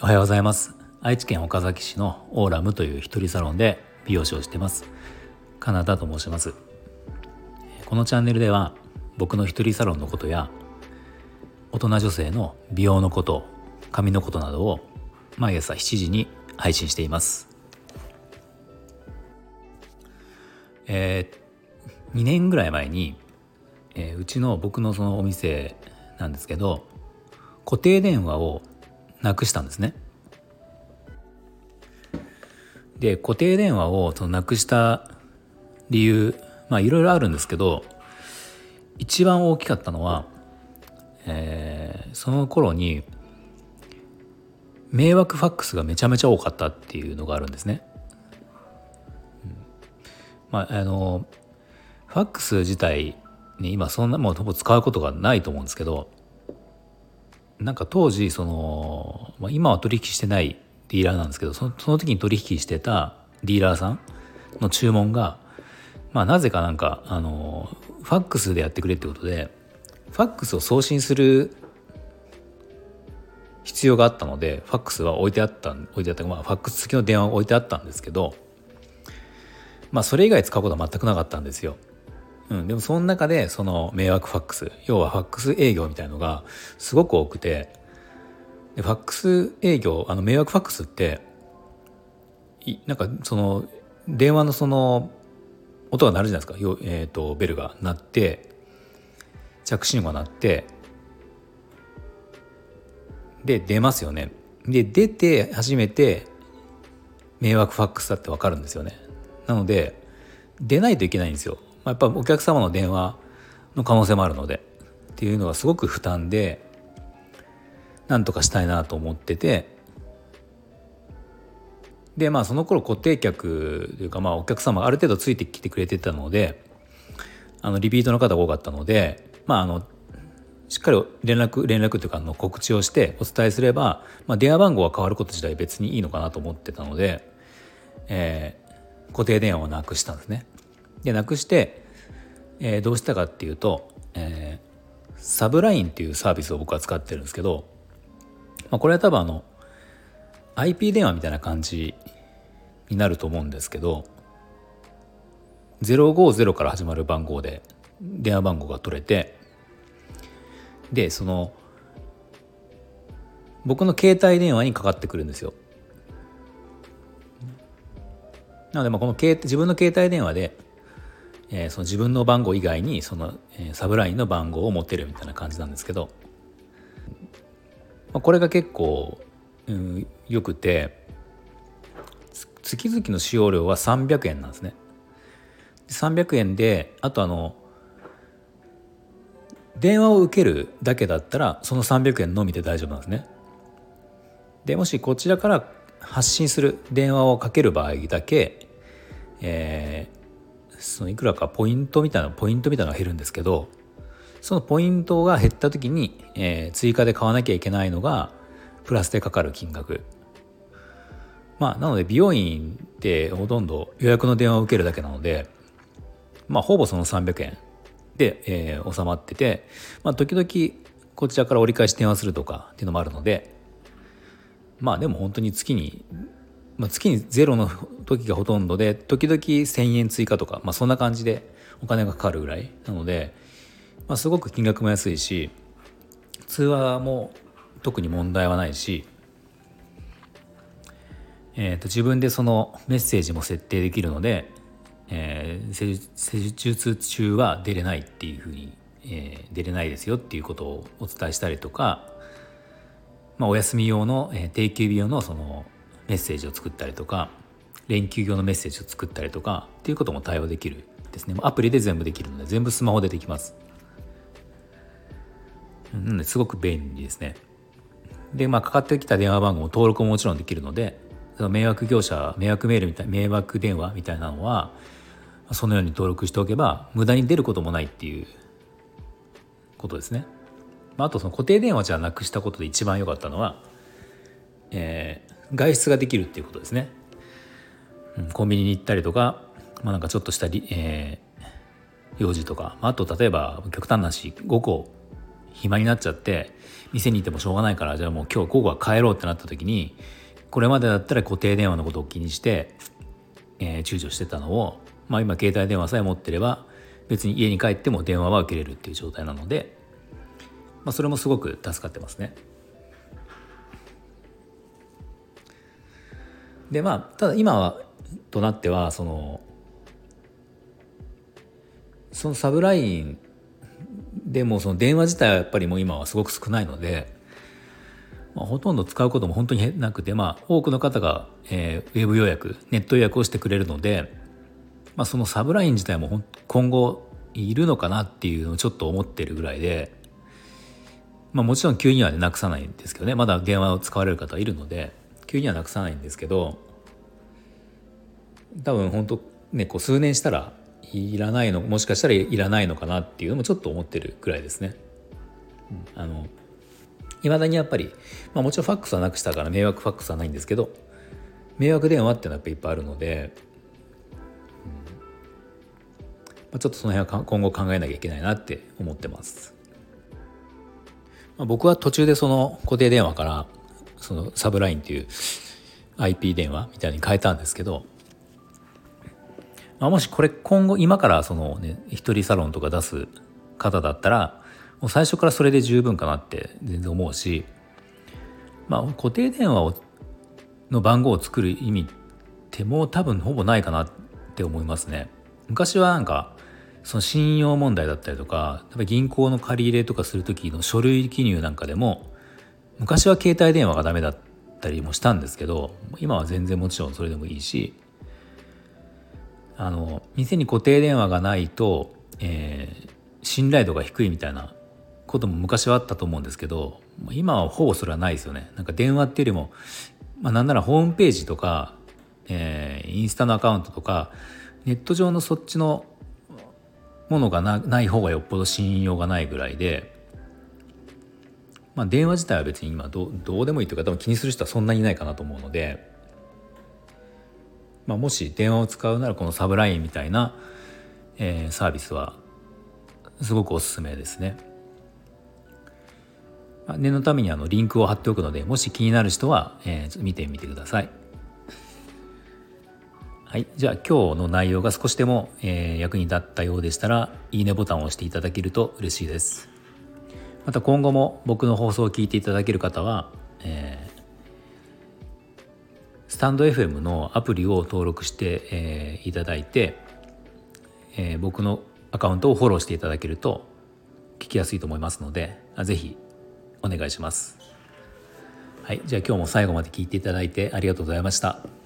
おはようございます。愛知県岡崎市のオーラムという一人サロンで美容師をしてます。カナダと申します。このチャンネルでは僕の一人サロンのことや大人女性の美容のこと髪のことなどを毎朝7時に配信しています。えー、2年ぐらい前に、えー、うちの僕のそのお店なんですけど固定電話をなくしたんですね。で固定電話をそのなくした理由まあいろいろあるんですけど一番大きかったのは、えー、その頃に迷惑ファックスがめちゃめちゃ多かったっていうのがあるんですね。まああのファックス自体に今そんなもうほぼ使うことがないと思うんですけどなんか当時その、まあ、今は取引してないディーラーなんですけどそのその時に取引してたディーラーさんの注文が、まあ、なぜかなんかあのファックスでやってくれってことでファックスを送信する必要があったのでファックスは置いてあった置いてあったまあファックス付きの電話が置いてあったんですけどまあそれ以外使うことは全くなかったんですよ。うん、でもその中でその迷惑ファックス要はファックス営業みたいのがすごく多くてでファックス営業あの迷惑ファックスってなんかその電話のその音が鳴るじゃないですか、えーと、ベルが鳴って着信音が鳴ってで出ますよね。で出て初めて迷惑ファックスだって分かるんですよね。なので出ないといけないんですよ。あやっぱお客様の電話の可能性もあるのでっていうのはすごく負担でなんとかしたいなと思っててでまあその頃固定客というかまあお客様がある程度ついてきてくれてたのであのリピートの方が多かったのでまああのしっかり連絡連絡というかあの告知をしてお伝えすれば、まあ、電話番号が変わること自体別にいいのかなと思ってたので、えー、固定電話をなくしたんですね。でなくして、えー、どうしたかっていうと、えー、サブラインっていうサービスを僕は使ってるんですけど、まあ、これは多分あの IP 電話みたいな感じになると思うんですけど050から始まる番号で電話番号が取れてでその僕の携帯電話にかかってくるんですよ。なのでまあこの自分の携帯電話でえー、その自分の番号以外にその、えー、サブラインの番号を持ってるみたいな感じなんですけど、まあ、これが結構、うん、よくて月々の使用料は300円なんですね。300円であとあの電話を受けるだけだったらその300円のみで大丈夫なんですね。でもしこちらから発信する電話をかける場合だけ、えそのいくらかポイントみたいなポイントみたいなのが減るんですけどそのポイントが減った時に、えー、追加で買わなきゃいけないのがプラスでかかる金額。まあなので美容院ってほとんど予約の電話を受けるだけなのでまあほぼその300円で、えー、収まってて、まあ、時々こちらから折り返し電話するとかっていうのもあるのでまあでも本当に月にまあ、月にゼロの時がほとんどで時々1,000円追加とか、まあ、そんな感じでお金がかかるぐらいなので、まあ、すごく金額も安いし通話も特に問題はないし、えー、と自分でそのメッセージも設定できるので、えー、施術中は出れないっていうふうに、えー、出れないですよっていうことをお伝えしたりとか、まあ、お休み用の、えー、定休日用のそのメッセージを作ったりとか連休用のメッセージを作ったりとかっていうことも対応できるですね。アプリで全部できるので全部スマホでできます。なのですごく便利ですね。でまあかかってきた電話番号も登録ももちろんできるのでその迷惑業者迷惑メールみたい迷惑電話みたいなのはそのように登録しておけば無駄に出ることもないっていうことですね。あとその固定電話じゃなくしたことで一番良かったのは、えー、外出ができるっていうことですね。うん、コンビニに行ったりとか、まあ、なんかちょっとしたり、えー、用事とかあと例えば極端なし5個暇になっちゃって店にいてもしょうがないからじゃあもう今日午後は帰ろうってなった時にこれまでだったら固定電話のことを気にして、えー、躊躇してたのを、まあ、今携帯電話さえ持ってれば別に家に帰っても電話は受けれるっていう状態なので、まあ、それもすごく助かってますね。でまあただ今はとなってはそのそのサブラインでもその電話自体はやっぱりもう今はすごく少ないので、まあ、ほとんど使うことも本当になくて、まあ、多くの方が、えー、ウェブ予約ネット予約をしてくれるので、まあ、そのサブライン自体も今後いるのかなっていうのをちょっと思ってるぐらいで、まあ、もちろん急には、ね、なくさないんですけどねまだ電話を使われる方はいるので急にはなくさないんですけど多分本当ねこう数年したらいらないのもしかしたらいらないのかなっていうのもちょっと思ってるぐらいですね。あのいまだにやっぱり、まあ、もちろんファックスはなくしたから迷惑ファックスはないんですけど迷惑電話っていうのはやっぱいっぱいあるので、うんまあ、ちょっとその辺は今後考えなきゃいけないなって思ってます。まあ、僕は途中でその固定電話からそのサブラインっていう IP 電話みたいに変えたんですけどまあ、もしこれ今後今からそのね一人サロンとか出す方だったらもう最初からそれで十分かなって全然思うし、まあ、固定電話をの番号を作る意味ってもう多分ほぼないかなって思いますね。昔はなんかその信用問題だったりとか銀行の借り入れとかする時の書類記入なんかでも昔は携帯電話がダメだったりもしたんですけど今は全然もちろんそれでもいいしあの店に固定電話がないと、えー、信頼度が低いみたいなことも昔はあったと思うんですけど今はほぼそれはないですよね。なんか電話っていうよりも、まあ、なんならホームページとか、えー、インスタのアカウントとかネット上のそっちのものがない方がよっぽど信用がないぐらいで、まあ、電話自体は別に今どどうでもいいというか多分気にする人はそんなにいないかなと思うので。まあ、もし電話を使うならこのサブラインみたいな、えー、サービスはすごくおすすめですね。念のためにあのリンクを貼っておくのでもし気になる人は、えー、見てみてください。はい、じゃあ今日の内容が少しでも、えー、役に立ったようでしたらいいねボタンを押していただけると嬉しいです。また今後も僕の放送を聞いていただける方は、えースタンド FM のアプリを登録して、えー、いただいて、えー、僕のアカウントをフォローしていただけると聞きやすいと思いますので是非お願いします。はい、じゃあ今日も最後まで聞いていただいてありがとうございました。